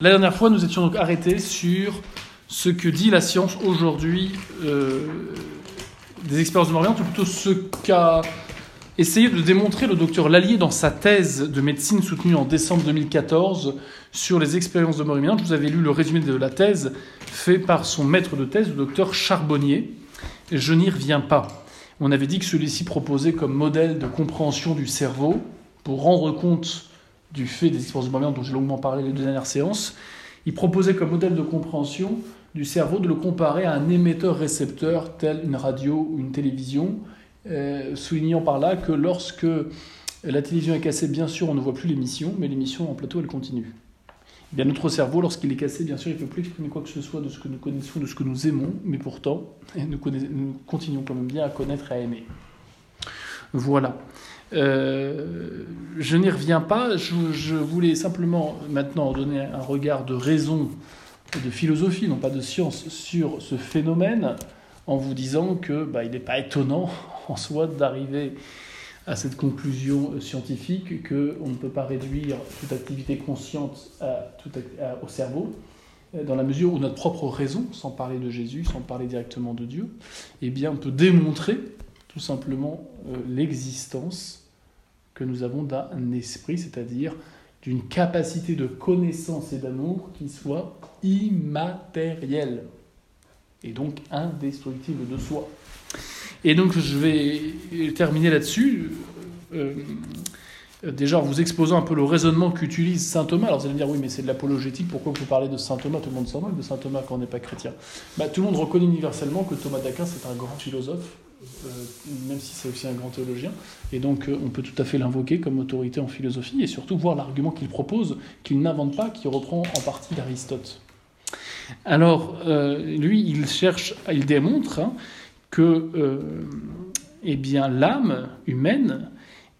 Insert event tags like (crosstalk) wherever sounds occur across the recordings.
La dernière fois, nous étions donc arrêtés sur ce que dit la science aujourd'hui euh, des expériences de mort vivante, ou plutôt ce qu'a essayé de démontrer le docteur Lallier dans sa thèse de médecine soutenue en décembre 2014 sur les expériences de mort imminente. Vous avais lu le résumé de la thèse fait par son maître de thèse, le docteur Charbonnier. Je n'y reviens pas. On avait dit que celui-ci proposait comme modèle de compréhension du cerveau pour rendre compte du fait des expériences de dont j'ai longuement parlé les deux dernières séances, il proposait comme modèle de compréhension du cerveau de le comparer à un émetteur-récepteur tel une radio ou une télévision, euh, soulignant par là que lorsque la télévision est cassée, bien sûr, on ne voit plus l'émission, mais l'émission en plateau, elle continue. Eh bien, notre cerveau, lorsqu'il est cassé, bien sûr, il ne peut plus exprimer quoi que ce soit de ce que nous connaissons, de ce que nous aimons, mais pourtant, (laughs) nous continuons quand même bien à connaître et à aimer. Voilà. Euh, je n'y reviens pas. Je, voulais simplement maintenant donner un regard de raison, de philosophie, non pas de science, sur ce phénomène, en vous disant que bah, il n'est pas étonnant (laughs) en soi d'arriver à cette conclusion scientifique qu'on ne peut pas réduire toute activité consciente au cerveau, dans la mesure où notre propre raison, sans parler de Jésus, sans parler directement de Dieu, eh bien, on peut démontrer tout simplement euh, l'existence que nous avons d'un esprit, c'est-à-dire d'une capacité de connaissance et d'amour qui soit immatérielle et donc indestructible de soi. Et donc je vais terminer là-dessus. Euh, déjà en vous exposant un peu le raisonnement qu'utilise saint Thomas. Alors vous allez me dire, oui, mais c'est de l'apologétique, pourquoi vous parlez de saint Thomas? Tout le monde s'en moque de saint Thomas quand on n'est pas chrétien. Bah, tout le monde reconnaît universellement que Thomas d'Aquin, c'est un grand philosophe, euh, même si c'est aussi un grand théologien. Et donc, euh, on peut tout à fait l'invoquer comme autorité en philosophie et surtout voir l'argument qu'il propose, qu'il n'invente pas, qui reprend en partie d'Aristote. Alors, euh, lui, il cherche, il démontre hein, que eh l'âme humaine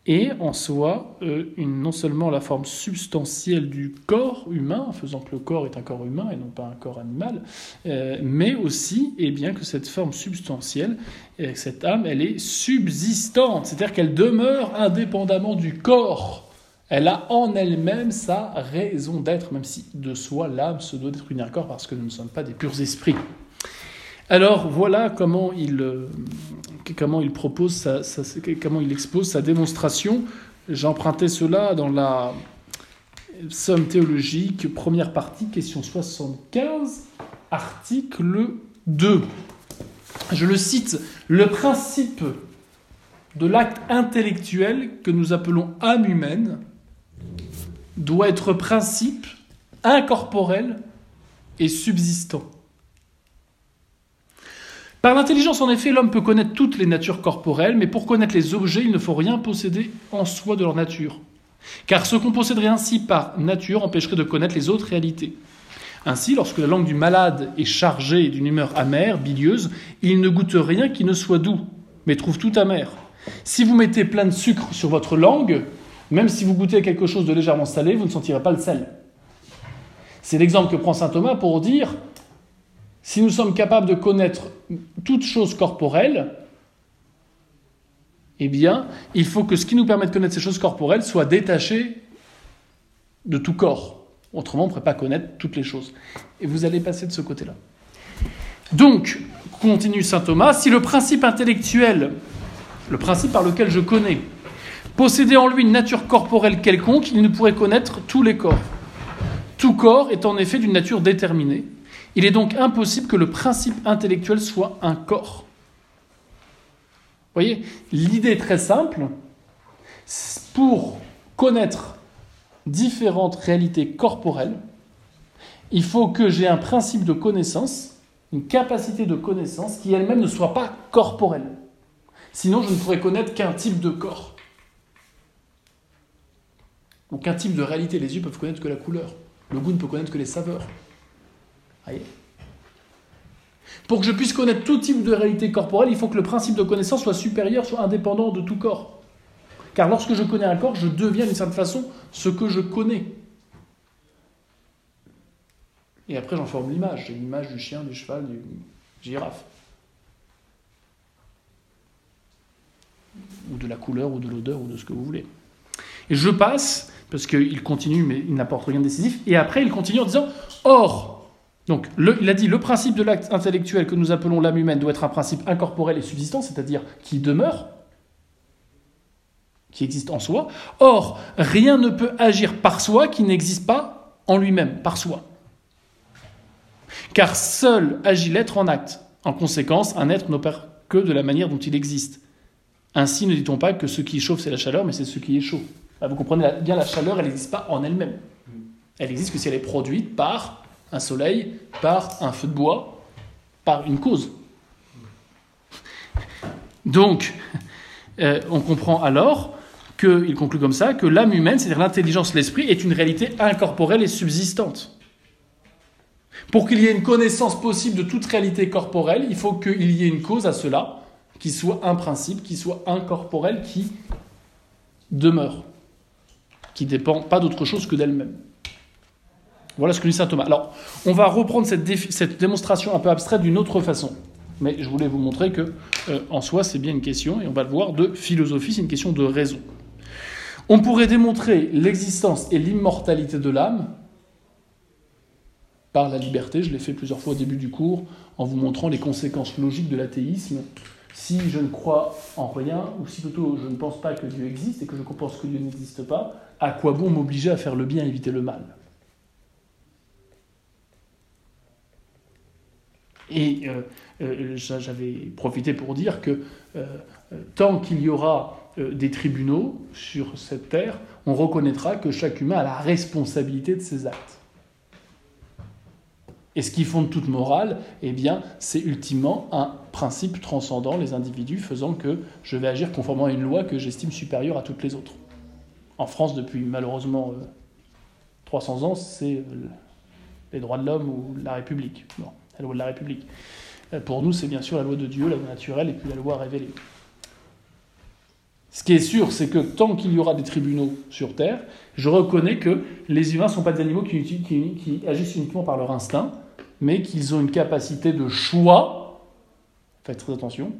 et en soi euh, non seulement la forme substantielle du corps humain, faisant que le corps est un corps humain et non pas un corps animal, euh, mais aussi eh bien que cette forme substantielle, euh, cette âme, elle est subsistante, c'est-à-dire qu'elle demeure indépendamment du corps. Elle a en elle-même sa raison d'être, même si de soi l'âme se doit d'être un corps parce que nous ne sommes pas des purs esprits. Alors voilà comment il, comment il propose comment il expose sa démonstration. J'empruntais cela dans la somme théologique, première partie, question 75, article 2. Je le cite, le principe de l'acte intellectuel que nous appelons âme humaine doit être principe incorporel et subsistant. Par l'intelligence, en effet, l'homme peut connaître toutes les natures corporelles, mais pour connaître les objets, il ne faut rien posséder en soi de leur nature. Car ce qu'on posséderait ainsi par nature empêcherait de connaître les autres réalités. Ainsi, lorsque la langue du malade est chargée d'une humeur amère, bilieuse, il ne goûte rien qui ne soit doux, mais trouve tout amer. Si vous mettez plein de sucre sur votre langue, même si vous goûtez quelque chose de légèrement salé, vous ne sentirez pas le sel. C'est l'exemple que prend saint Thomas pour dire si nous sommes capables de connaître toute chose corporelle, eh bien, il faut que ce qui nous permet de connaître ces choses corporelles soit détaché de tout corps. Autrement, on ne pourrait pas connaître toutes les choses. Et vous allez passer de ce côté-là. Donc, continue saint Thomas, si le principe intellectuel, le principe par lequel je connais, possédait en lui une nature corporelle quelconque, il ne pourrait connaître tous les corps. Tout corps est en effet d'une nature déterminée, il est donc impossible que le principe intellectuel soit un corps. Vous voyez, l'idée est très simple. Pour connaître différentes réalités corporelles, il faut que j'ai un principe de connaissance, une capacité de connaissance qui elle-même ne soit pas corporelle. Sinon, je ne pourrais connaître qu'un type de corps. Donc un type de réalité. Les yeux peuvent connaître que la couleur. Le goût ne peut connaître que les saveurs. Pour que je puisse connaître tout type de réalité corporelle, il faut que le principe de connaissance soit supérieur, soit indépendant de tout corps. Car lorsque je connais un corps, je deviens d'une certaine façon ce que je connais. Et après, j'en forme l'image. J'ai l'image du chien, du cheval, du girafe. Ou de la couleur, ou de l'odeur, ou de ce que vous voulez. Et je passe parce qu'il continue, mais il n'apporte rien de décisif. Et après, il continue en disant Or, donc, il a dit le principe de l'acte intellectuel que nous appelons l'âme humaine doit être un principe incorporel et subsistant, c'est-à-dire qui demeure, qui existe en soi. Or, rien ne peut agir par soi qui n'existe pas en lui-même, par soi. Car seul agit l'être en acte. En conséquence, un être n'opère que de la manière dont il existe. Ainsi, ne dit-on pas que ce qui chauffe, c'est la chaleur, mais c'est ce qui est chaud. Là, vous comprenez bien, la chaleur, elle n'existe pas en elle-même. Elle existe que si elle est produite par un soleil, par un feu de bois, par une cause. Donc, euh, on comprend alors qu'il conclut comme ça que l'âme humaine, c'est-à-dire l'intelligence, l'esprit, est une réalité incorporelle et subsistante. Pour qu'il y ait une connaissance possible de toute réalité corporelle, il faut qu'il y ait une cause à cela, qui soit un principe, qui soit incorporel, qui demeure, qui dépend pas d'autre chose que d'elle-même. Voilà ce que dit saint Thomas. Alors, on va reprendre cette, démonstration un peu abstraite d'une autre façon. Mais je voulais vous montrer que, euh, en soi, c'est bien une question, et on va le voir, de philosophie, c'est une question de raison. On pourrait démontrer l'existence et l'immortalité de l'âme par la liberté. Je l'ai fait plusieurs fois au début du cours en vous montrant les conséquences logiques de l'athéisme. Si je ne crois en rien, ou si plutôt je ne pense pas que Dieu existe et que je pense que Dieu n'existe pas, à quoi bon m'obliger à faire le bien et éviter le mal? Et euh, euh, j'a- j'avais profité pour dire que euh, tant qu'il y aura des tribunaux sur cette terre, on reconnaîtra que chaque humain a la responsabilité de ses actes. Et ce qui fonde toute morale, eh bien, c'est ultimement un principe transcendant les individus, faisant que je vais agir conformément à une loi que j'estime supérieure à toutes les autres. En France, depuis malheureusement euh, 300 ans, c'est les droits de l'homme ou la République. La loi de la République. Euh, Pour nous, c'est bien sûr la loi de Dieu, la loi naturelle, et puis la loi révélée. Ce qui est sûr, c'est que tant qu'il y aura des tribunaux sur Terre, je reconnais que les humains ne sont pas des animaux qui, agissent uniquement par leur instinct, mais qu'ils ont une capacité de choix, faites très attention,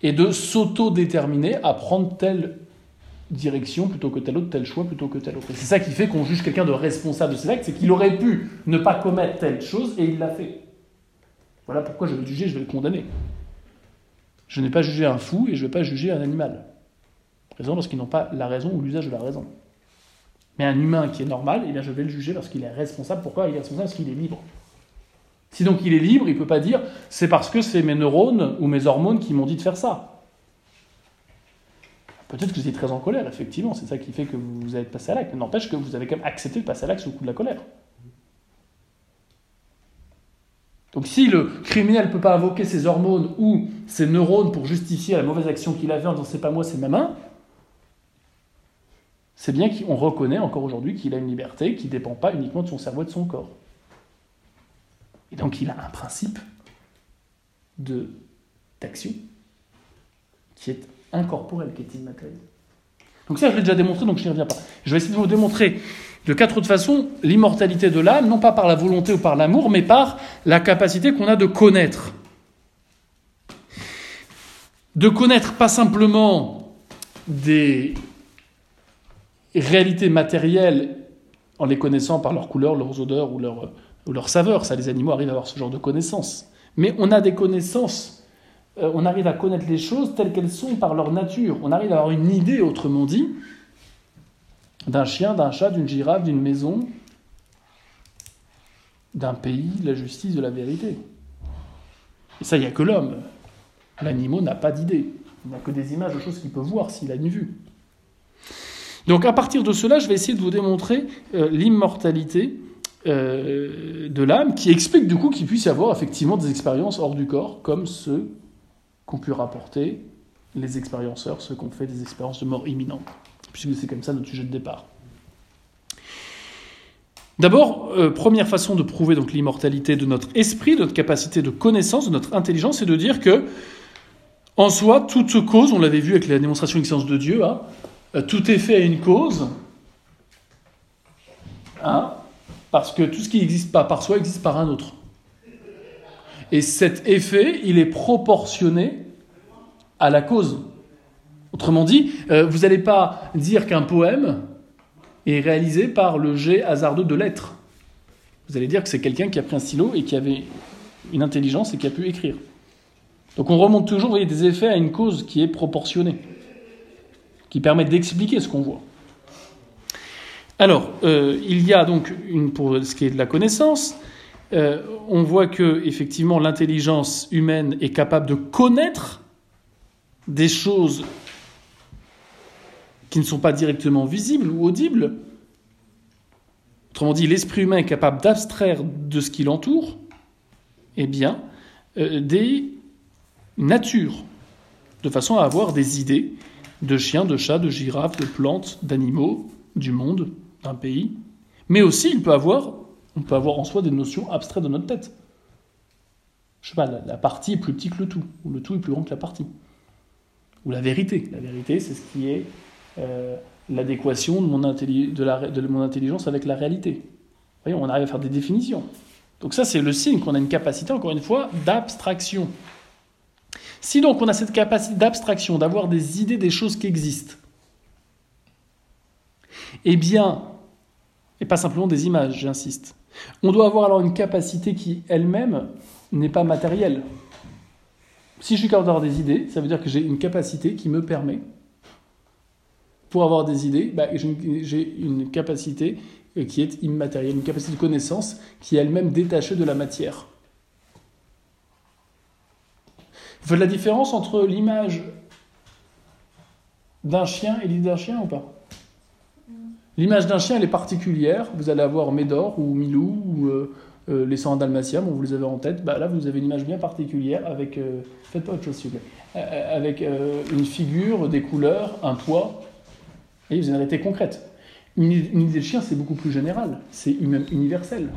et de s'auto-déterminer à prendre telle direction plutôt que telle autre, tel choix plutôt que tel autre. C'est ça qui fait qu'on juge quelqu'un de responsable de ses actes, c'est qu'il aurait pu ne pas commettre telle chose et il l'a fait. Voilà pourquoi je vais le juger, je vais le condamner. Je n'ai pas jugé un fou et je ne vais pas juger un animal. Raison parce qu'ils n'ont pas la raison ou l'usage de la raison. Mais un humain qui est normal, eh bien je vais le juger parce qu'il est responsable. Pourquoi il est responsable? Parce qu'il est libre. Si donc il est libre, il ne peut pas dire c'est parce que c'est mes neurones ou mes hormones qui m'ont dit de faire ça. Peut-être que vous êtes très en colère, effectivement, c'est ça qui fait que vous avez passé à l'acte. N'empêche que vous avez quand même accepté de passer à l'acte le coup de la colère. Donc si le criminel ne peut pas invoquer ses hormones ou ses neurones pour justifier la mauvaise action qu'il a fait en disant c'est pas moi, c'est ma main, c'est bien qu'on reconnaît encore aujourd'hui qu'il a une liberté qui ne dépend pas uniquement de son cerveau et de son corps. Et donc il a un principe d'action qui est incorporel, qui est immatériel. Donc ça, je l'ai déjà démontré, donc je n'y reviens pas. Je vais essayer de vous démontrer de quatre autres façons l'immortalité de l'âme, non pas par la volonté ou par l'amour, mais par la capacité qu'on a de connaître. De connaître pas simplement des réalités matérielles en les connaissant par leur couleur, leurs odeurs ou leur, ou leur saveur. Ça, les animaux arrivent à avoir ce genre de connaissances. Mais on a des connaissances, euh, on arrive à connaître les choses telles qu'elles sont par leur nature. On arrive à avoir une idée, autrement dit, d'un chien, d'un chat, d'une girafe, d'une maison, d'un pays, de la justice, de la vérité. Et ça, il n'y a que l'homme. L'animal n'a pas d'idée. Il n'a que des images de choses qu'il peut voir s'il a une vue. Donc à partir de cela, je vais essayer de vous démontrer euh, l'immortalité euh, de l'âme, qui explique du coup qu'il puisse y avoir effectivement des expériences hors du corps, comme ceux qu'ont pu rapporter les expérienceurs, ceux qui ont fait des expériences de mort imminente, puisque c'est comme ça notre sujet de départ. D'abord, euh, première façon de prouver donc l'immortalité de notre esprit, de notre capacité de connaissance, de notre intelligence, c'est de dire que, en soi, toute cause, on l'avait vu avec la démonstration de l'existence de Dieu, hein, euh, tout effet a une cause, hein, parce que tout ce qui n'existe pas par soi existe par un autre. Et cet effet, il est proportionné à la cause. Autrement dit, euh, vous n'allez pas dire qu'un poème est réalisé par le jet hasardeux de lettres. Vous allez dire que c'est quelqu'un qui a pris un stylo et qui avait une intelligence et qui a pu écrire. Donc on remonte toujours, vous voyez, des effets à une cause qui est proportionnée, qui permet d'expliquer ce qu'on voit. Alors, euh, il y a donc, une, pour ce qui est de la connaissance, euh, on voit que effectivement l'intelligence humaine est capable de connaître des choses qui ne sont pas directement visibles ou audibles. Autrement dit, l'esprit humain est capable d'abstraire de ce qui l'entoure, eh bien, euh, des natures, de façon à avoir des idées de chiens, de chats, de girafes, de plantes, d'animaux, du monde, d'un pays. Mais aussi, il peut avoir, on peut avoir en soi des notions abstraites de notre tête. Je sais pas, la, partie est plus petite que le tout, ou le tout est plus grand que la partie. Ou la vérité. La vérité, c'est ce qui est euh, l'adéquation de, mon intelligence avec la réalité. Vous voyez, on arrive à faire des définitions. Donc ça, c'est le signe qu'on a une capacité, encore une fois, d'abstraction. Si donc on a cette capacité d'abstraction, d'avoir des idées des choses qui existent, eh bien, et pas simplement des images, j'insiste, on doit avoir alors une capacité qui elle-même n'est pas matérielle. Si je suis capable d'avoir des idées, ça veut dire que j'ai une capacité qui me permet, pour avoir des idées, bah, j'ai une capacité qui est immatérielle, une capacité de connaissance qui est elle-même détachée de la matière. Vous faites la différence entre l'image d'un chien et l'idée d'un chien ou pas? L'image d'un chien, elle est particulière. Vous allez avoir Médor ou Milou ou euh, euh, les 100 Dalmatia, bon, vous les avez en tête. Bah, là, vous avez une image bien particulière avec, euh, faites pas chose s'il vous plaît, avec une figure, des couleurs, un poids. Vous avez une réalité concrète. Une, idée de chien, c'est beaucoup plus général, c'est même universel.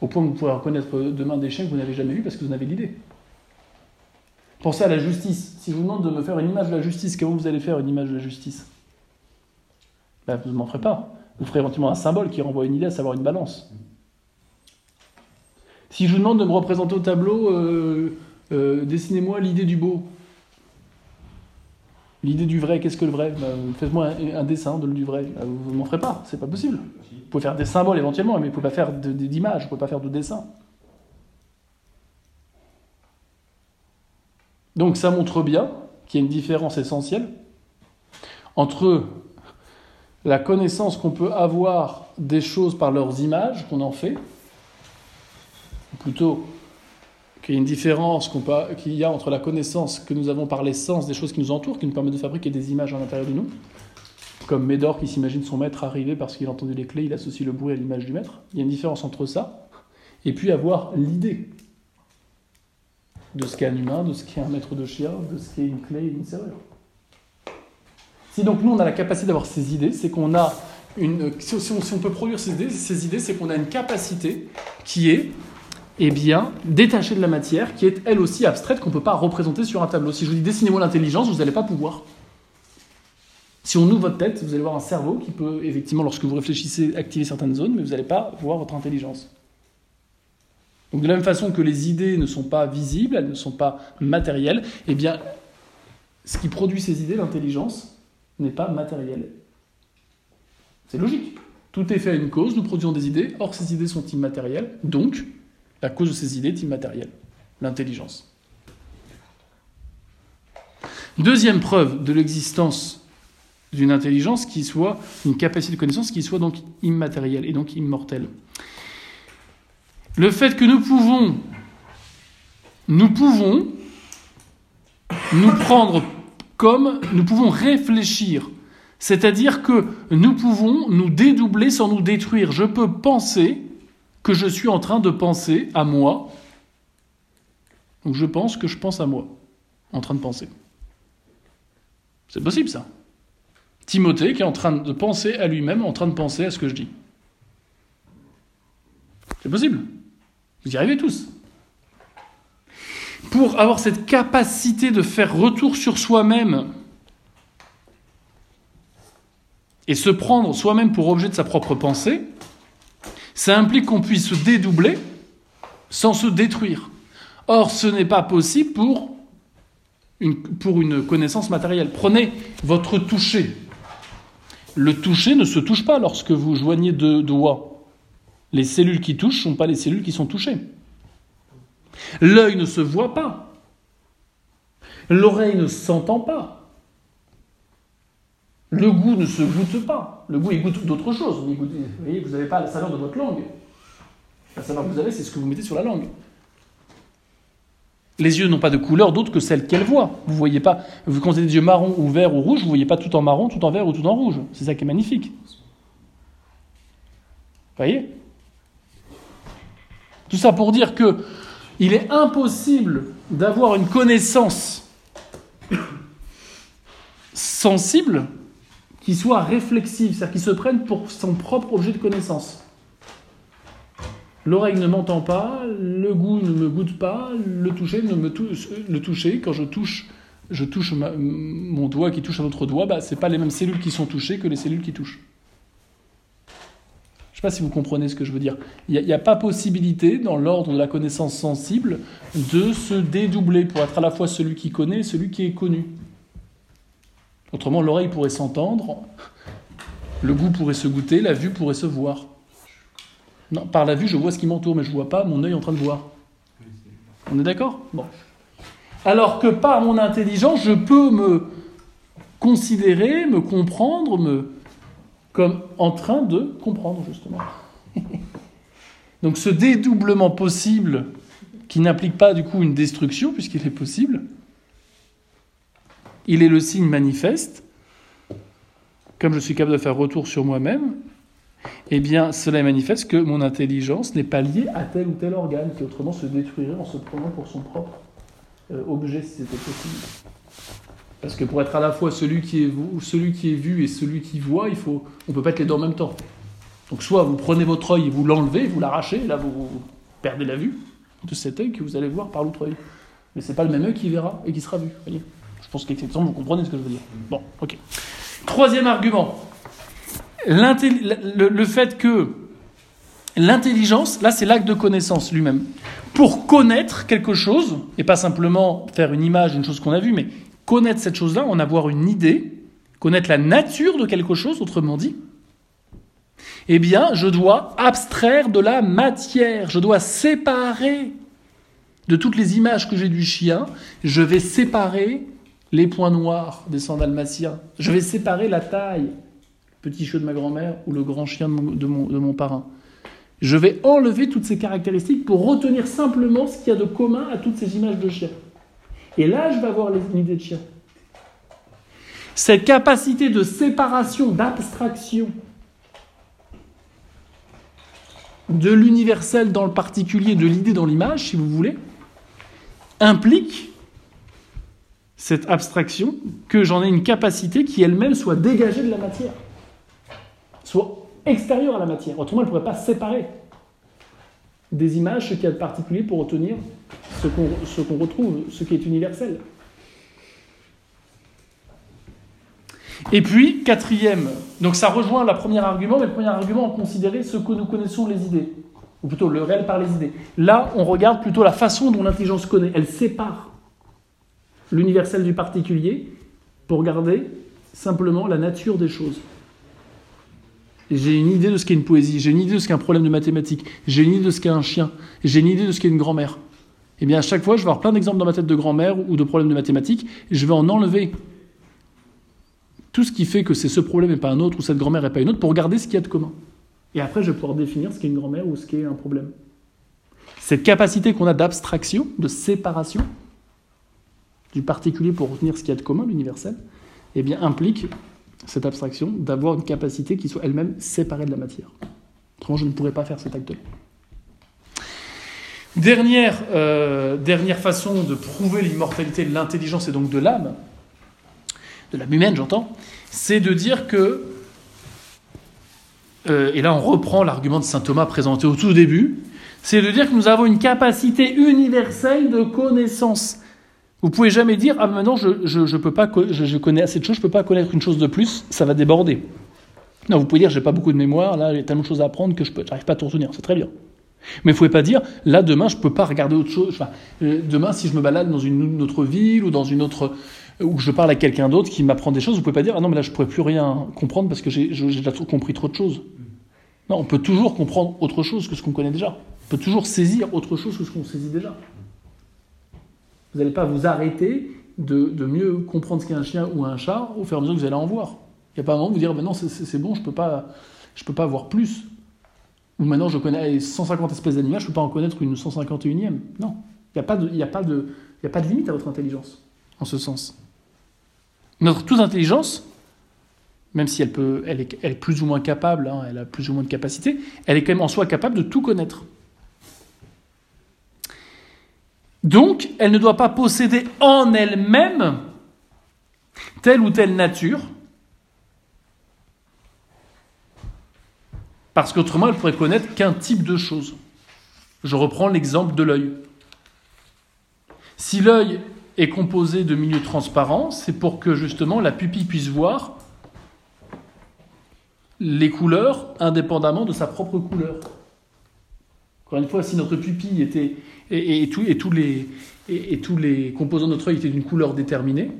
Au point que vous pourrez reconnaître demain des chiens que vous n'avez jamais vus parce que vous en avez l'idée. Pensez à la justice. Si je vous demande de me faire une image de la justice, comment vous allez faire une image de la justice? Ben, Vous ne m'en ferez pas. Vous ferez éventuellement un symbole qui renvoie une idée, à savoir une balance. Si je vous demande de me représenter au tableau, euh, euh, dessinez-moi l'idée du beau. L'idée du vrai, qu'est-ce que le vrai? Ben, Faites-moi un, dessin de, du vrai. Ben, vous ne m'en ferez pas, c'est pas possible. Vous pouvez faire des symboles éventuellement, mais vous ne pouvez pas faire d'images, vous ne pouvez pas faire de dessin. Donc ça montre bien qu'il y a une différence essentielle entre la connaissance qu'on peut avoir des choses par leurs images qu'on en fait, ou plutôt qu'il y a une différence qu'il y a entre la connaissance que nous avons par les sens des choses qui nous entourent, qui nous permettent de fabriquer des images à l'intérieur de nous, comme Médor qui s'imagine son maître arriver parce qu'il a entendu les clés, il associe le bruit à l'image du maître. Il y a une différence entre ça et puis avoir l'idée de ce qu'est un humain, de ce qu'est un maître de chien, de ce qu'est une clé et une serrure. Si donc nous on a la capacité d'avoir ces idées, c'est qu'on a une. Si on, peut produire ces idées, ces idées c'est qu'on a une capacité qui est eh bien, détachée de la matière, qui est elle aussi abstraite, qu'on ne peut pas représenter sur un tableau. Si je vous dis dessinez-moi l'intelligence, vous n'allez pas pouvoir. Si on ouvre votre tête, vous allez voir un cerveau qui peut, effectivement, lorsque vous réfléchissez, activer certaines zones, mais vous n'allez pas voir votre intelligence. Donc de la même façon que les idées ne sont pas visibles, elles ne sont pas matérielles, eh bien, ce qui produit ces idées, l'intelligence, n'est pas matériel. C'est logique. Tout est fait à une cause, nous produisons des idées, or ces idées sont immatérielles, donc la cause de ces idées est immatérielle, l'intelligence. Deuxième preuve de l'existence d'une intelligence qui soit une capacité de connaissance qui soit donc immatérielle et donc immortelle. Le fait que nous pouvons, nous pouvons nous prendre comme nous pouvons réfléchir. C'est-à-dire que nous pouvons nous dédoubler sans nous détruire. Je peux penser que je suis en train de penser à moi. Donc je pense que je pense à moi, en train de penser. C'est possible ça. Timothée qui est en train de penser à lui-même, en train de penser à ce que je dis. C'est possible. Vous y arrivez tous. Pour avoir cette capacité de faire retour sur soi-même et se prendre soi-même pour objet de sa propre pensée, ça implique qu'on puisse se dédoubler sans se détruire. Or, ce n'est pas possible pour une, connaissance matérielle. Prenez votre toucher. Le toucher ne se touche pas lorsque vous joignez deux doigts. Les cellules qui touchent ne sont pas les cellules qui sont touchées. L'œil ne se voit pas. L'oreille ne s'entend pas. Le goût ne se goûte pas. Le goût, il goûte d'autres choses. Vous voyez, vous n'avez pas la saveur de votre langue. La saveur que vous avez, c'est ce que vous mettez sur la langue. Les yeux n'ont pas de couleur d'autre que celle qu'elles voient. Vous voyez pas, vous avez des yeux marrons ou verts ou rouges, vous voyez pas tout en marron, tout en vert ou tout en rouge. C'est ça qui est magnifique. Vous voyez? Tout ça pour dire que il est impossible d'avoir une connaissance sensible qui soit réflexive, c'est-à-dire qui se prenne pour son propre objet de connaissance. L'oreille ne m'entend pas, le goût ne me goûte pas, le toucher ne me touche. Le toucher, quand je touche, je touche mon doigt qui touche un autre doigt, bah, ce pas les mêmes cellules qui sont touchées que les cellules qui touchent. Je ne sais pas si vous comprenez ce que je veux dire. Il n'y a, a, pas possibilité, dans l'ordre de la connaissance sensible, de se dédoubler pour être à la fois celui qui connaît et celui qui est connu. Autrement, l'oreille pourrait s'entendre, le goût pourrait se goûter, la vue pourrait se voir. Non, par la vue, je vois ce qui m'entoure, mais je ne vois pas mon œil en train de voir. On est d'accord? Bon. Alors que par mon intelligence, je peux me considérer, me comprendre, me comme en train de comprendre justement. (laughs) Donc ce dédoublement possible, qui n'implique pas du coup une destruction, puisqu'il est possible, il est le signe manifeste, comme je suis capable de faire retour sur moi-même, eh bien, cela manifeste que mon intelligence n'est pas liée à tel ou tel organe qui autrement se détruirait en se prenant pour son propre euh, objet si c'était possible. Parce que pour être à la fois celui qui est, celui qui est vu et celui qui voit, il faut, on ne peut pas être les deux en même temps. Donc soit vous prenez votre œil et vous l'enlevez, vous l'arrachez, là vous, perdez la vue de cet œil que vous allez voir par l'autre œil. Mais c'est pas le même œil qui verra et qui sera vu. Voyez pense qu'exceptement vous comprenez ce que je veux dire. Bon, ok. Troisième argument le, fait que l'intelligence, là c'est l'acte de connaissance lui-même. Pour connaître quelque chose, et pas simplement faire une image d'une chose qu'on a vue, mais connaître cette chose-là, en avoir une idée, connaître la nature de quelque chose, autrement dit, eh bien, je dois abstraire de la matière, je dois séparer de toutes les images que j'ai du chien, je vais séparer les points noirs des sandales je vais séparer la taille, petit chiot de ma grand-mère ou le grand chien de mon, parrain. Je vais enlever toutes ces caractéristiques pour retenir simplement ce qu'il y a de commun à toutes ces images de chien. Et là, je vais avoir une idée de chien. Cette capacité de séparation, d'abstraction de l'universel dans le particulier, de l'idée dans l'image, si vous voulez, implique cette abstraction que j'en ai une capacité qui elle-même soit dégagée de la matière soit extérieure à la matière. Autrement, elle ne pourrait pas séparer des images ce qu'il y a de particulier pour retenir ce qu'on retrouve, ce qui est universel. Et puis, quatrième, donc ça rejoint le premier argument, mais le premier argument, on considérait ce que nous connaissons les idées, ou plutôt le réel par les idées. Là, on regarde plutôt la façon dont l'intelligence connaît. Elle sépare l'universel du particulier pour garder simplement la nature des choses. J'ai une idée de ce qu'est une poésie, j'ai une idée de ce qu'est un problème de mathématiques, j'ai une idée de ce qu'est un chien, j'ai une idée de ce qu'est une grand-mère. Eh bien, à chaque fois, je vais avoir plein d'exemples dans ma tête de grand-mère ou de problèmes de mathématiques, et je vais en enlever tout ce qui fait que c'est ce problème et pas un autre, ou cette grand-mère et pas une autre, pour regarder ce qu'il y a de commun. Et après, je vais pouvoir définir ce qu'est une grand-mère ou ce qu'est un problème. Cette capacité qu'on a d'abstraction, de séparation du particulier pour retenir ce qu'il y a de commun, l'universel, eh bien, implique cette abstraction, d'avoir une capacité qui soit elle-même séparée de la matière. Autrement, je ne pourrais pas faire cet acte-là. Dernière, euh, dernière façon de prouver l'immortalité de l'intelligence et donc de l'âme, de l'âme humaine j'entends, c'est de dire que, euh, et là on reprend l'argument de saint Thomas présenté au tout début, c'est de dire que nous avons une capacité universelle de connaissance. Vous pouvez jamais dire ah maintenant je, je, peux pas je, connais assez de choses, je peux pas connaître une chose de plus, ça va déborder. Non, vous pouvez dire j'ai pas beaucoup de mémoire, là j'ai tellement de choses à apprendre que je n'arrive pas à tout retenir, c'est très bien. Mais vous pouvez pas dire là demain je peux pas regarder autre chose. Enfin, euh, demain si je me balade dans une, autre ville ou dans une autre ou je parle à quelqu'un d'autre qui m'apprend des choses, vous pouvez pas dire ah non mais là je pourrais plus rien comprendre parce que j'ai déjà compris trop de choses. Non, on peut toujours comprendre autre chose que ce qu'on connaît déjà. On peut toujours saisir autre chose que ce qu'on saisit déjà. Vous n'allez pas vous arrêter de, mieux comprendre ce qu'est un chien ou un chat au fur et à mesure que vous allez en voir. Il n'y a pas un moment où vous dire ben non c'est bon, je peux pas je peux pas voir plus. Ou maintenant je connais 150 espèces d'animaux, je ne peux pas en connaître une 151e. Non, il n'y a, pas de, limite à votre intelligence en ce sens. Notre toute intelligence, même si elle, peut, est plus ou moins capable, hein, elle a plus ou moins de capacité, elle est quand même en soi capable de tout connaître. Donc, elle ne doit pas posséder en elle-même telle ou telle nature, parce qu'autrement, elle pourrait connaître qu'un type de chose. Je reprends l'exemple de l'œil. Si l'œil est composé de milieux transparents, c'est pour que justement la pupille puisse voir les couleurs indépendamment de sa propre couleur. Encore une fois, si notre pupille était et, tous les, composants de notre œil étaient d'une couleur déterminée,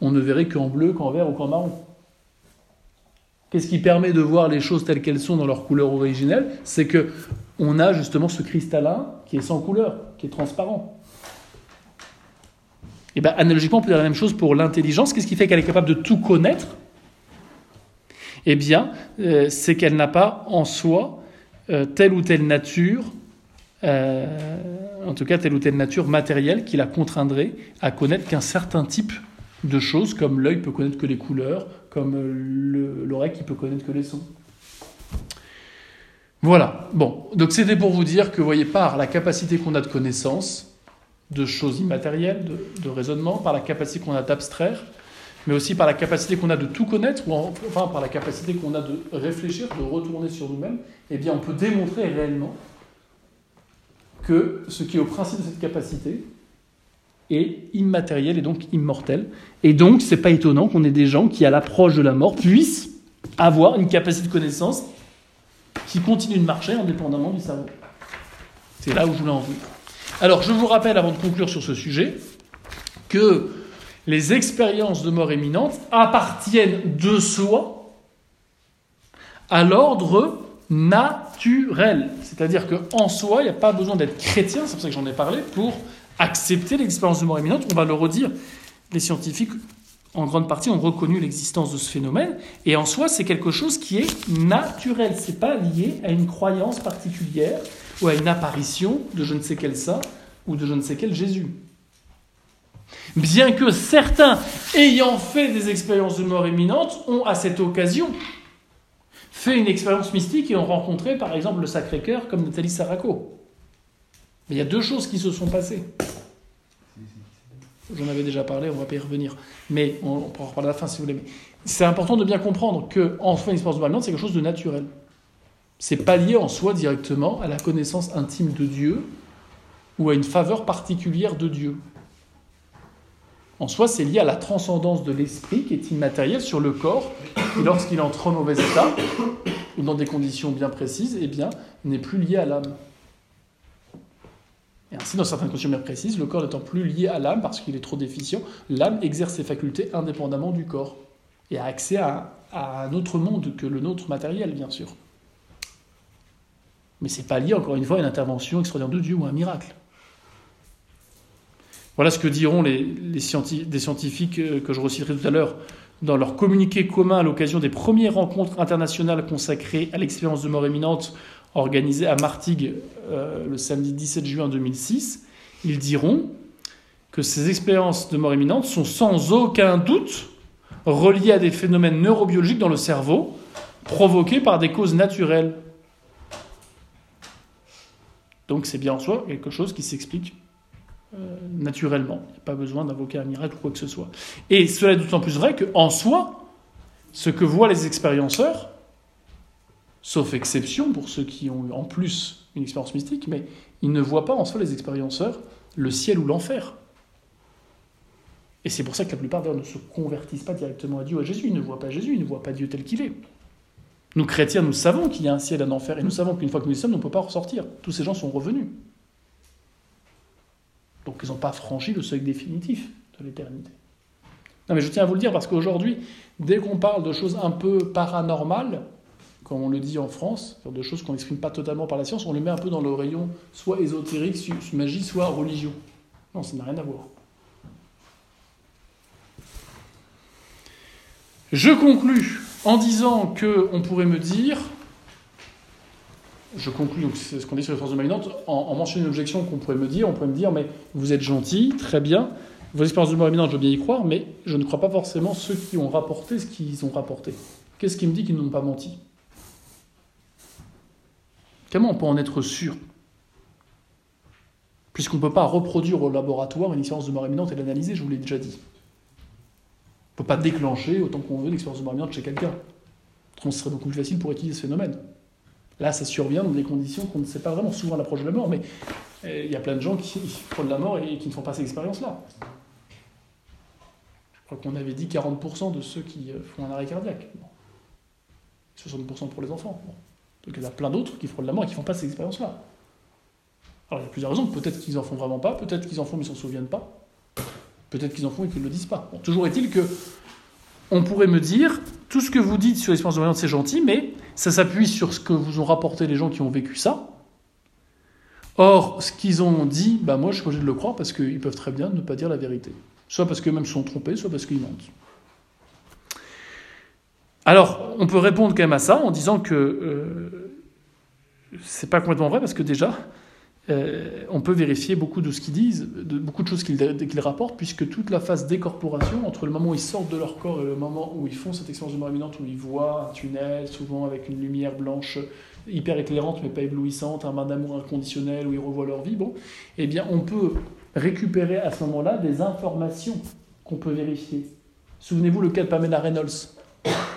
on ne verrait qu'en bleu, qu'en vert ou qu'en marron. Qu'est-ce qui permet de voir les choses telles qu'elles sont dans leur couleur originelle? C'est que on a justement ce cristallin qui est sans couleur, qui est transparent. Et bien, analogiquement, on peut dire la même chose pour l'intelligence. Qu'est-ce qui fait qu'elle est capable de tout connaître? Eh bien, euh, c'est qu'elle n'a pas en soi euh, telle ou telle nature, euh, en tout cas telle ou telle nature matérielle qui la contraindrait à connaître qu'un certain type de choses, comme l'œil peut connaître que les couleurs, comme l'oreille qui peut connaître que les sons. Voilà, bon, donc c'était pour vous dire que, vous voyez, par la capacité qu'on a de connaissance, de choses immatérielles, de, raisonnement, par la capacité qu'on a d'abstraire, mais aussi par la capacité qu'on a de tout connaître, ou enfin par la capacité qu'on a de réfléchir, de retourner sur nous-mêmes, eh bien on peut démontrer réellement que ce qui est au principe de cette capacité est immatériel et donc immortel. Et donc, c'est pas étonnant qu'on ait des gens qui, à l'approche de la mort, puissent avoir une capacité de connaissance qui continue de marcher indépendamment du cerveau. C'est là où je voulais en venir. Alors, je vous rappelle, avant de conclure sur ce sujet, que les expériences de mort imminente appartiennent de soi à l'ordre naturel. C'est-à-dire qu'en soi, il n'y a pas besoin d'être chrétien, c'est pour ça que j'en ai parlé, pour accepter l'expérience de mort imminente. On va le redire, les scientifiques, en grande partie, ont reconnu l'existence de ce phénomène, et en soi, c'est quelque chose qui est naturel. C'est pas lié à une croyance particulière, ou à une apparition de je ne sais quel saint ou de je ne sais quel Jésus. Bien que certains, ayant fait des expériences de mort imminente, ont à cette occasion fait une expérience mystique et ont rencontré par exemple le Sacré-Cœur comme Nathalie Saraco. Mais il y a deux choses qui se sont passées. J'en avais déjà parlé, on va pas y revenir. Mais on, pourra en reparler à la fin si vous voulez. C'est important de bien comprendre que en une expérience de c'est quelque chose de naturel. C'est pas lié en soi directement à la connaissance intime de Dieu ou à une faveur particulière de Dieu. En soi, c'est lié à la transcendance de l'esprit qui est immatériel sur le corps, et lorsqu'il entre en mauvais état, ou dans des conditions bien précises, eh bien, n'est plus lié à l'âme. Et ainsi, dans certaines conditions bien précises, le corps n'étant plus lié à l'âme parce qu'il est trop déficient, l'âme exerce ses facultés indépendamment du corps et a accès à, à un autre monde que le nôtre matériel, bien sûr. Mais c'est pas lié, encore une fois, à une intervention extraordinaire de Dieu ou à un miracle. Voilà ce que diront les, des scientifiques euh, que je reciterai tout à l'heure dans leur communiqué commun à l'occasion des premières rencontres internationales consacrées à l'expérience de mort imminente organisées à Martigues euh, le samedi 17 juin 2006. Ils diront que ces expériences de mort imminente sont sans aucun doute reliées à des phénomènes neurobiologiques dans le cerveau provoqués par des causes naturelles donc c'est bien en soi quelque chose qui s'explique naturellement. Il n'y a pas besoin d'invoquer un miracle ou quoi que ce soit. Et cela est d'autant plus vrai qu'en soi, ce que voient les expérienceurs, sauf exception pour ceux qui ont eu en plus une expérience mystique, mais ils ne voient pas en soi les expérienceurs le ciel ou l'enfer. Et c'est pour ça que la plupart d'ailleurs ne se convertissent pas directement à Dieu à Jésus. Ils ne voient pas Jésus, ils ne voient pas Dieu tel qu'il est. Nous, chrétiens, nous savons qu'il y a un ciel un enfer, et nous savons qu'une fois que nous y sommes, on ne peut pas ressortir. Tous ces gens sont revenus. Donc ils n'ont pas franchi le seuil définitif de l'éternité. Non mais je tiens à vous le dire parce qu'aujourd'hui, dès qu'on parle de choses un peu paranormales, comme on le dit en France, de choses qu'on n'exprime pas totalement par la science, on les met un peu dans le rayon soit ésotérique, soit magie, soit religion. Non, ça n'a rien à voir. Je conclus en disant que on pourrait me dire, je c'est ce qu'on dit sur les forces de dominante, en, en mentionnant une objection qu'on pourrait me dire, on pourrait me dire, mais vous êtes gentil, très bien, vos expériences de mort imminente, je veux bien y croire, mais je ne crois pas forcément ceux qui ont rapporté ce qu'ils ont rapporté. Qu'est-ce qui me dit qu'ils n'ont pas menti? Comment on peut en être sûr? Puisqu'on ne peut pas reproduire au laboratoire une expérience de mort imminente et l'analyser, je vous l'ai déjà dit. On ne peut pas déclencher autant qu'on veut l'expérience de mort imminente chez quelqu'un. Ce serait beaucoup plus facile pour étudier ce phénomène. Là, ça survient dans des conditions qu'on ne sait pas vraiment, souvent l'approche de la mort, mais eh, il y a plein de gens qui frôlent la mort et qui ne font pas cette expérience-là. Je crois qu'on avait dit 40% de ceux qui euh, font un arrêt cardiaque. 60% pour les enfants. Donc il y en a plein d'autres qui frôlent la mort et qui ne font pas ces expériences-là. Alors il y a plusieurs raisons. Peut-être qu'ils en font vraiment pas, peut-être qu'ils en font mais ils s'en souviennent pas. Peut-être qu'ils en font et qu'ils ne le disent pas. toujours est-il que on pourrait me dire, tout ce que vous dites sur l'expérience de c'est gentil, mais ça s'appuie sur ce que vous ont rapporté les gens qui ont vécu ça. Or, ce qu'ils ont dit, bah moi je suis obligé de le croire parce qu'ils peuvent très bien ne pas dire la vérité. Soit parce qu'eux-mêmes sont trompés, soit parce qu'ils mentent. Alors, on peut répondre quand même à ça en disant que euh, c'est pas complètement vrai parce que déjà, euh, on peut vérifier beaucoup de ce qu'ils disent, beaucoup de choses qu'ils rapportent, puisque toute la phase d'écorporation, entre le moment où ils sortent de leur corps et le moment où ils font cette expérience de mort imminente, où ils voient un tunnel, souvent avec une lumière blanche hyper éclairante mais pas éblouissante, un bain d'amour inconditionnel où ils revoient leur vie, bon, eh bien on peut récupérer à ce moment-là des informations qu'on peut vérifier. Souvenez-vous le cas de Pamela Reynolds,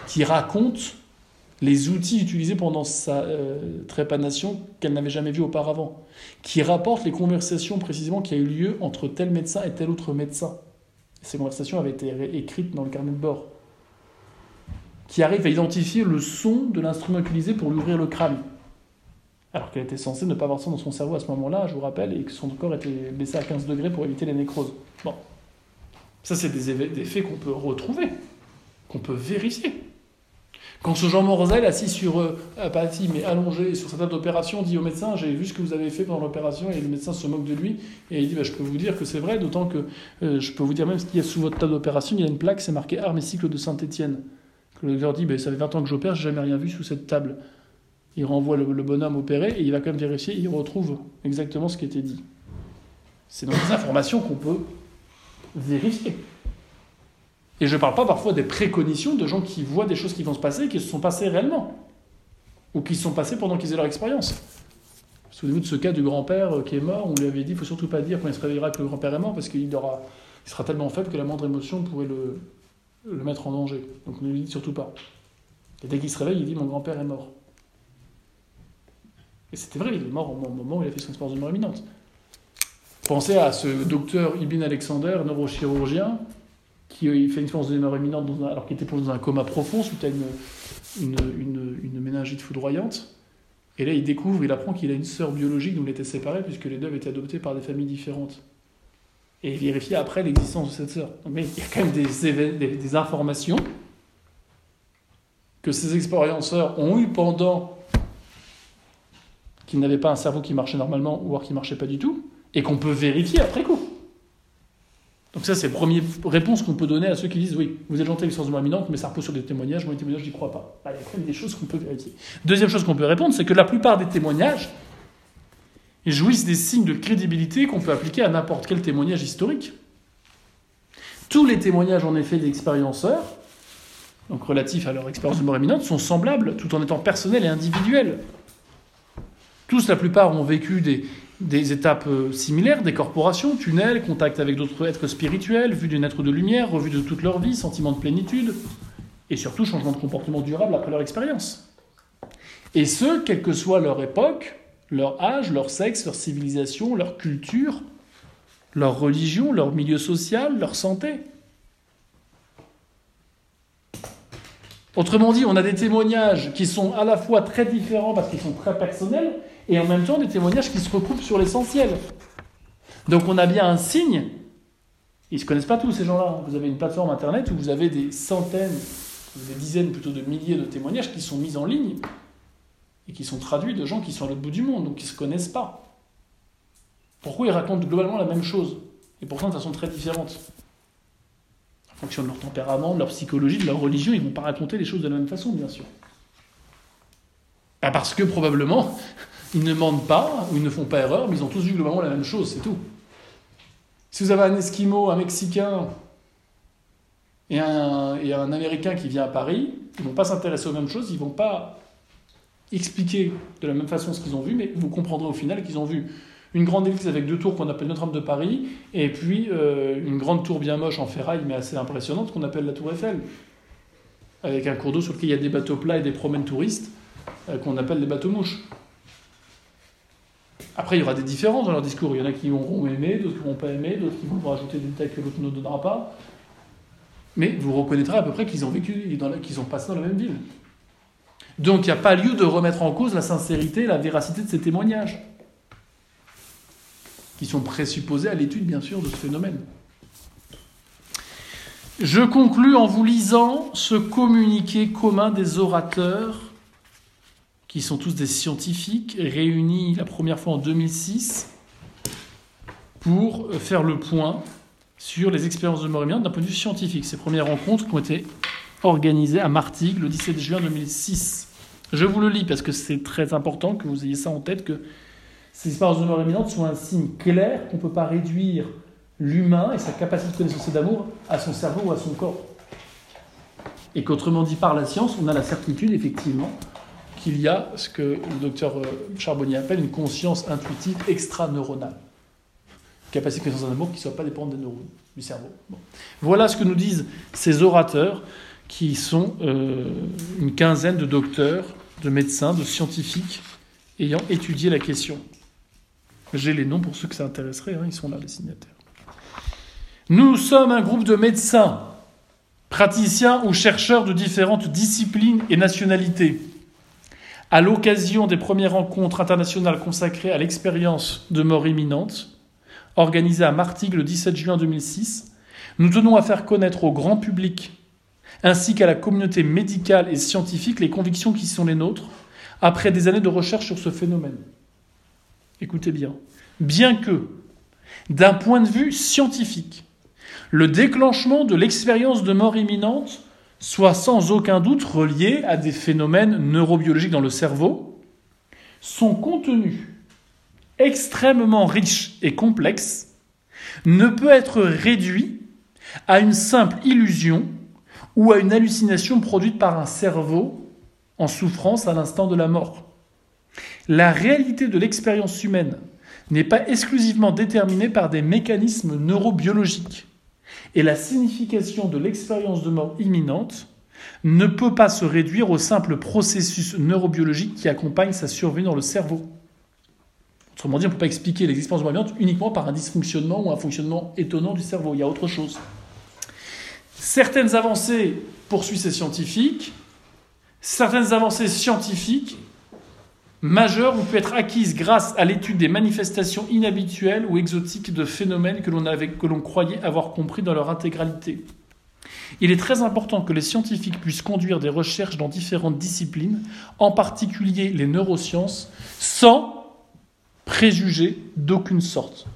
qui raconte les outils utilisés pendant sa euh, trépanation qu'elle n'avait jamais vu auparavant, qui rapporte les conversations précisément qui a eu lieu entre tel médecin et tel autre médecin. Ces conversations avaient été écrites dans le carnet de bord. Qui arrive à identifier le son de l'instrument utilisé pour lui ouvrir le crâne. Alors qu'elle était censée ne pas avoir ça dans son cerveau à ce moment-là, je vous rappelle, et que son corps était baissé à 15 degrés pour éviter les nécroses. Bon. Ça, c'est des faits qu'on peut retrouver, qu'on peut vérifier. Quand ce Jean Morzel, assis sur, euh, pas assis, mais allongé sur sa table d'opération, dit au médecin J'ai vu ce que vous avez fait pendant l'opération, et le médecin se moque de lui, et il dit bah, Je peux vous dire que c'est vrai, d'autant que euh, je peux vous dire même qu'il y a sous votre table d'opération, il y a une plaque, c'est marqué Armes et cycle de Saint-Étienne. Le docteur dit bah, Ça fait 20 ans que j'opère, j'ai jamais rien vu sous cette table. Il renvoie le, bonhomme opéré, et il va quand même vérifier, il retrouve exactement ce qui était dit. C'est donc des informations qu'on peut vérifier. Et je ne parle pas parfois des préconitions de gens qui voient des choses qui vont se passer qui se sont passées réellement. Ou qui se sont passées pendant qu'ils aient leur expérience. Souvenez-vous de ce cas du grand-père euh, qui est mort, on lui avait dit il ne faut surtout pas dire quand il se réveillera que le grand-père est mort parce qu'il sera tellement faible que la moindre émotion pourrait le, mettre en danger. Donc ne lui dites surtout pas. Et dès qu'il se réveille, il dit mon grand-père est mort. Et c'était vrai, il est mort au moment où il a fait son expérience de mort imminente. Pensez à ce docteur Ibn Alexander, neurochirurgien, qui fait une expérience de mort imminente alors qu'il était dans un coma profond suite à une, une, une, méningite foudroyante. Et là, il découvre, il apprend qu'il a une sœur biologique dont il était séparé puisque les deux avaient été adoptés par des familles différentes. Et il vérifie après l'existence de cette sœur. Mais il y a quand même des, des, informations que ces expérienceurs ont eues pendant qu'ils n'avaient pas un cerveau qui marchait normalement ou qui marchait pas du tout, et qu'on peut vérifier après coup. Donc ça, c'est la première réponse qu'on peut donner à ceux qui disent oui, vous êtes gentil avec sens de imminente, mais ça repose sur des témoignages. Moi, les témoignages, j'y crois pas. il y a quand même des choses qu'on peut vérifier. Deuxième chose qu'on peut répondre, c'est que la plupart des témoignages jouissent des signes de crédibilité qu'on peut appliquer à n'importe quel témoignage historique. Tous les témoignages, en effet, d'expérienceurs, donc relatifs à leur expérience de mort imminente, sont semblables, tout en étant personnels et individuels. Tous, la plupart, ont vécu des, des étapes euh, similaires, des corporations, tunnels, contact avec d'autres êtres spirituels, vue d'une être de lumière, revue de toute leur vie, sentiment de plénitude, et surtout changement de comportement durable après leur expérience. Et ce, quelle que soit leur époque, leur âge, leur sexe, leur civilisation, leur culture, leur religion, leur milieu social, leur santé. Autrement dit, on a des témoignages qui sont à la fois très différents parce qu'ils sont très personnels, et en même temps des témoignages qui se recoupent sur l'essentiel. Donc on a bien un signe Ils ne se connaissent pas tous, ces gens-là. Vous avez une plateforme Internet où vous avez des centaines, des dizaines plutôt de milliers de témoignages qui sont mis en ligne et qui sont traduits de gens qui sont à l'autre bout du monde, donc qui ne se connaissent pas. Pourquoi ils racontent globalement la même chose Et pourtant de façon très différente? En fonction de leur tempérament, de leur psychologie, de leur religion, ils ne vont pas raconter les choses de la même façon, bien sûr. Ah, parce que probablement, (laughs) ils ne mentent pas, ou ils ne font pas erreur, mais ils ont tous vu globalement la même chose, c'est tout. Si vous avez un Esquimau, un Mexicain et un, et un Américain qui vient à Paris, ils ne vont pas s'intéresser aux mêmes choses, ils ne vont pas expliquer de la même façon ce qu'ils ont vu, mais vous comprendrez au final qu'ils ont vu une grande église avec deux tours qu'on appelle Notre-Dame de Paris, et puis euh, une grande tour bien moche en ferraille, mais assez impressionnante, qu'on appelle la Tour Eiffel, avec un cours d'eau sur lequel il y a des bateaux plats et des promènes touristes, euh, qu'on appelle des bateaux mouches. Après, il y aura des différences dans leur discours. Il y en a qui vont aimer, d'autres qui ne vont pas aimer, d'autres qui vont rajouter des détails que l'autre ne donnera pas. Mais vous reconnaîtrez à peu près qu'ils ont vécu, qu'ils ont passé dans la même ville. Donc il n'y a pas lieu de remettre en cause la sincérité, la véracité de ces témoignages, qui sont présupposés à l'étude, bien sûr, de ce phénomène. Je conclus en vous lisant ce communiqué commun des orateurs qui sont tous des scientifiques, réunis la première fois en 2006 pour faire le point sur les expériences de mort imminente d'un point de vue scientifique. Ces premières rencontres ont été organisées à Martigues le 17 juin 2006. Je vous le lis parce que c'est très important que vous ayez ça en tête, que ces expériences de mort imminente sont un signe clair qu'on ne peut pas réduire l'humain et sa capacité de connaissance d'amour à son cerveau ou à son corps. Et qu'autrement dit par la science, on a la certitude effectivement qu'il y a ce que le docteur euh, Charbonnier appelle une conscience intuitive extra-neuronale. Capacité de connaissance d'amour qui ne soit pas dépendante des neurones, du cerveau. Voilà ce que nous disent ces orateurs qui sont euh, une quinzaine de docteurs, de médecins, de scientifiques ayant étudié la question. J'ai les noms pour ceux que ça intéresserait, hein, ils sont là, les signataires. Nous sommes un groupe de médecins, praticiens ou chercheurs de différentes disciplines et nationalités à l'occasion des premières rencontres internationales consacrées à l'expérience de mort imminente, organisées à Martigues le 17 juin 2006, nous tenons à faire connaître au grand public ainsi qu'à la communauté médicale et scientifique les convictions qui sont les nôtres après des années de recherche sur ce phénomène. Écoutez bien, bien que, d'un point de vue scientifique, le déclenchement de l'expérience de mort imminente soit sans aucun doute relié à des phénomènes neurobiologiques dans le cerveau, son contenu extrêmement riche et complexe ne peut être réduit à une simple illusion ou à une hallucination produite par un cerveau en souffrance à l'instant de la mort. La réalité de l'expérience humaine n'est pas exclusivement déterminée par des mécanismes neurobiologiques et la signification de l'expérience de mort imminente ne peut pas se réduire au simple processus neurobiologique qui accompagne sa survenue dans le cerveau. Autrement dit, on ne peut pas expliquer l'expérience de mort imminente uniquement par un dysfonctionnement ou un fonctionnement étonnant du cerveau. Il y a autre chose. Certaines avancées poursuivent ces scientifiques, certaines avancées scientifiques majeures ont pu être acquises grâce à l'étude des manifestations inhabituelles ou exotiques de phénomènes que l'on croyait avoir compris dans leur intégralité. Il est très important que les scientifiques puissent conduire des recherches dans différentes disciplines, en particulier les neurosciences, sans préjugés d'aucune sorte.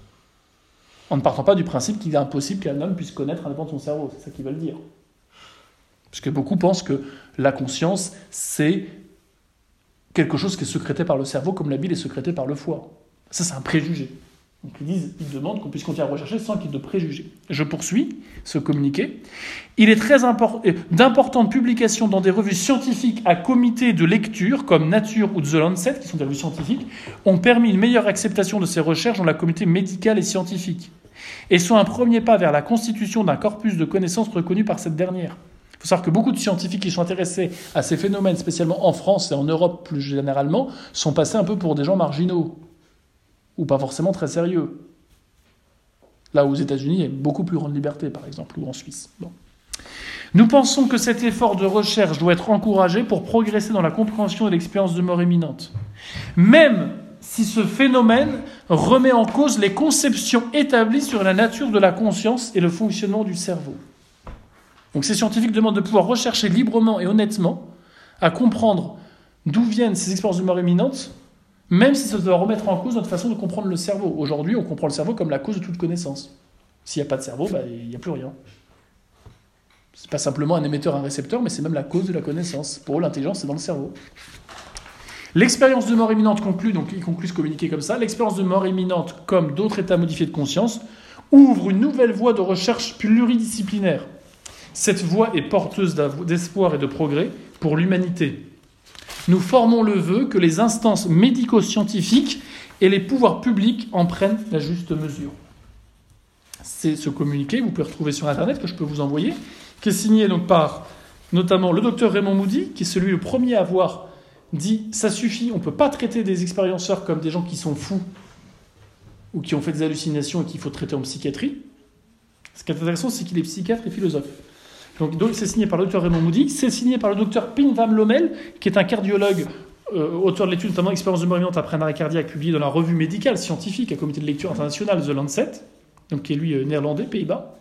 En ne partant pas du principe qu'il est impossible qu'un homme puisse connaître un de son cerveau, c'est ça qu'ils veulent dire. Parce que beaucoup pensent que la conscience, c'est quelque chose qui est secrété par le cerveau, comme la bile est sécrétée par le foie. Ça, c'est un préjugé. Donc ils, disent, ils demandent qu'on puisse continuer à rechercher sans qu'il y ait de préjugés. Je poursuis ce communiqué. Il est très important, d'importantes publications dans des revues scientifiques à comité de lecture, comme Nature ou The Lancet, qui sont des revues scientifiques, ont permis une meilleure acceptation de ces recherches dans la communauté médicale et scientifique, et sont un premier pas vers la constitution d'un corpus de connaissances reconnu par cette dernière. Faut savoir que beaucoup de scientifiques qui sont intéressés à ces phénomènes, spécialement en France et en Europe plus généralement, sont passés un peu pour des gens marginaux, ou pas forcément très sérieux. Là aux États-Unis, il y a beaucoup plus grande liberté, par exemple, ou en Suisse. Nous pensons que cet effort de recherche doit être encouragé pour progresser dans la compréhension de l'expérience de mort imminente. Même si ce phénomène remet en cause les conceptions établies sur la nature de la conscience et le fonctionnement du cerveau. Donc ces scientifiques demandent de pouvoir rechercher librement et honnêtement à comprendre d'où viennent ces expériences de mort imminente, même si ça doit remettre en cause notre façon de comprendre le cerveau. Aujourd'hui, on comprend le cerveau comme la cause de toute connaissance. S'il n'y a pas de cerveau, bah, il n'y a plus rien. C'est pas simplement un émetteur, un récepteur, mais c'est même la cause de la connaissance. Pour eux, l'intelligence, c'est dans le cerveau. L'expérience de mort imminente conclut, donc il conclut ce communiqué comme ça, l'expérience de mort imminente, comme d'autres états modifiés de conscience, ouvre une nouvelle voie de recherche pluridisciplinaire. Cette voie est porteuse d'espoir et de progrès pour l'humanité. Nous formons le vœu que les instances médico-scientifiques et les pouvoirs publics en prennent la juste mesure. C'est ce communiqué, vous pouvez retrouver sur Internet, que je peux vous envoyer, qui est signé donc par notamment le docteur Raymond Moody, qui est celui le premier à avoir dit ça suffit, on ne peut pas traiter des expérienceurs comme des gens qui sont fous ou qui ont fait des hallucinations et qu'il faut traiter en psychiatrie. Ce qui est intéressant, c'est qu'il est psychiatre et philosophe. Donc, c'est signé par le docteur Raymond Moody, c'est signé par le docteur Pin Van Lommel, qui est un cardiologue, euh, auteur de l'étude notamment Expérience de mort imminente après un arrêt cardiaque, publié dans la revue médicale scientifique, à comité de lecture international The Lancet, donc qui est lui euh, néerlandais, Pays-Bas.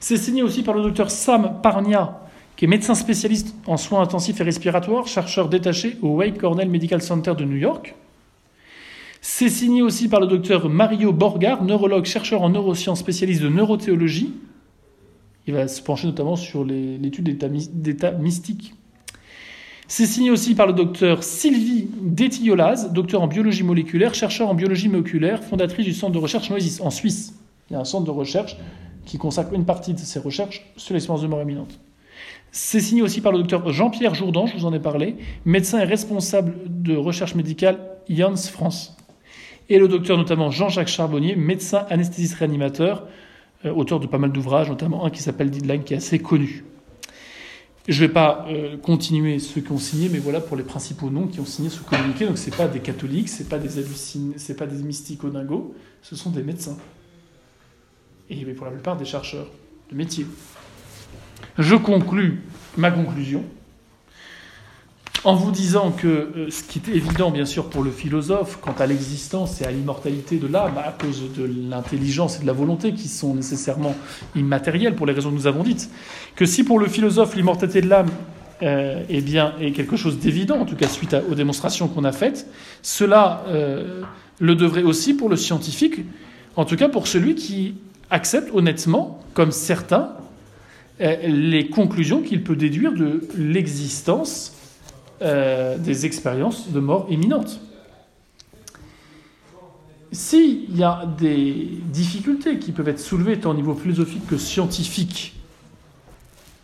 C'est signé aussi par le docteur Sam Parnia, qui est médecin spécialiste en soins intensifs et respiratoires, chercheur détaché au Wake Cornell Medical Center de New York. C'est signé aussi par le docteur Mario Borgard, neurologue, chercheur en neurosciences, spécialiste de neurothéologie. Il va se pencher notamment sur l'étude d'état mystique. C'est signé aussi par le docteur Sylvie Détiolaz, docteur en biologie moléculaire, chercheur en biologie moléculaire, fondatrice du centre de recherche Noesis en Suisse. Il y a un centre de recherche qui consacre une partie de ses recherches sur l'expérience de mort imminente. C'est signé aussi par le docteur Jean-Pierre Jourdan, je vous en ai parlé, médecin et responsable de recherche médicale Jans France. Et le docteur notamment Jean-Jacques Charbonnier, médecin anesthésiste réanimateur, auteur de pas mal d'ouvrages, notamment un qui s'appelle Deadline, qui est assez connu. Je ne vais pas euh, continuer ceux qui ont signé, mais voilà pour les principaux noms qui ont signé ce communiqué. Donc ce pas des catholiques, ce pas des c'est pas des mystiques dingos, ce sont des médecins. Et pour la plupart des chercheurs de métier. Je conclus ma conclusion en vous disant que euh, ce qui est évident, bien sûr, pour le philosophe, quant à l'existence et à l'immortalité de l'âme, à cause de l'intelligence et de la volonté qui sont nécessairement immatérielles pour les raisons que nous avons dites, que si pour le philosophe l'immortalité de l'âme euh, eh bien, est quelque chose d'évident, en tout cas suite aux démonstrations qu'on a faites, cela euh, le devrait aussi pour le scientifique, en tout cas pour celui qui accepte honnêtement, comme certains, euh, les conclusions qu'il peut déduire de l'existence euh, des expériences de mort imminente. S'il y a des difficultés qui peuvent être soulevées tant au niveau philosophique que scientifique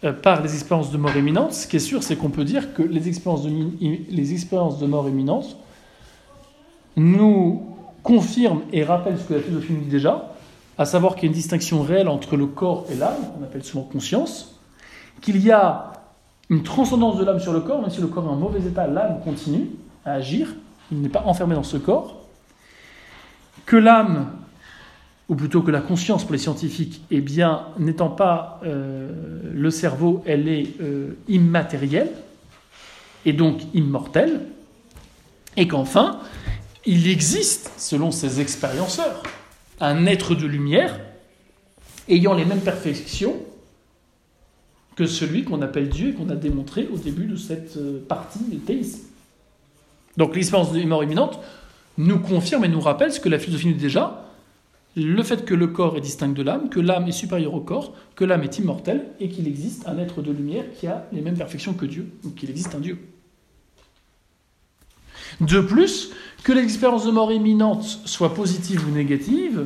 euh, par les expériences de mort imminente, ce qui est sûr, c'est qu'on peut dire que les expériences de, les expériences de mort imminente nous confirment et rappellent ce que la philosophie nous dit déjà, à savoir qu'il y a une distinction réelle entre le corps et l'âme, qu'on appelle souvent conscience, qu'il y a une transcendance de l'âme sur le corps, même si le corps est en mauvais état, l'âme continue à agir, il n'est pas enfermé dans ce corps, que l'âme, ou plutôt que la conscience pour les scientifiques, eh bien, n'étant pas euh, le cerveau, elle est euh, immatérielle, et donc immortelle, et qu'enfin, il existe, selon ces expérienceurs, un être de lumière ayant les mêmes perfections que celui qu'on appelle Dieu et qu'on a démontré au début de cette euh, partie du théisme. Donc l'expérience de mort imminente nous confirme et nous rappelle ce que la philosophie nous dit déjà, le fait que le corps est distinct de l'âme, que l'âme est supérieure au corps, que l'âme est immortelle et qu'il existe un être de lumière qui a les mêmes perfections que Dieu, donc qu'il existe un Dieu. De plus, que l'expérience de mort imminente soit positive ou négative,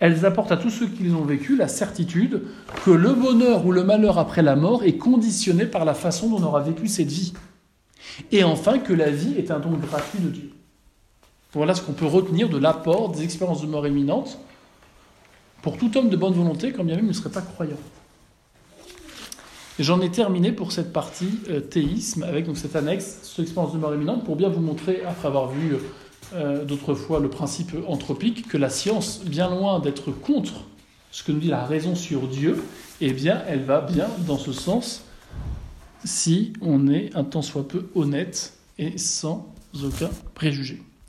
elles apportent à tous ceux qui les ont vécues la certitude que le bonheur ou le malheur après la mort est conditionné par la façon dont on aura vécu cette vie. Et enfin, que la vie est un don gratuit de Dieu. Voilà ce qu'on peut retenir de l'apport des expériences de mort imminente pour tout homme de bonne volonté, quand bien même il ne serait pas croyant. J'en ai terminé pour cette partie euh, théisme avec donc, cette annexe sur l'expérience de mort imminente pour bien vous montrer, après avoir vu euh, d'autres fois le principe anthropique, que la science, bien loin d'être contre ce que nous dit la raison sur Dieu, eh bien, elle va bien dans ce sens si on est un tant soit peu honnête et sans aucun préjugé.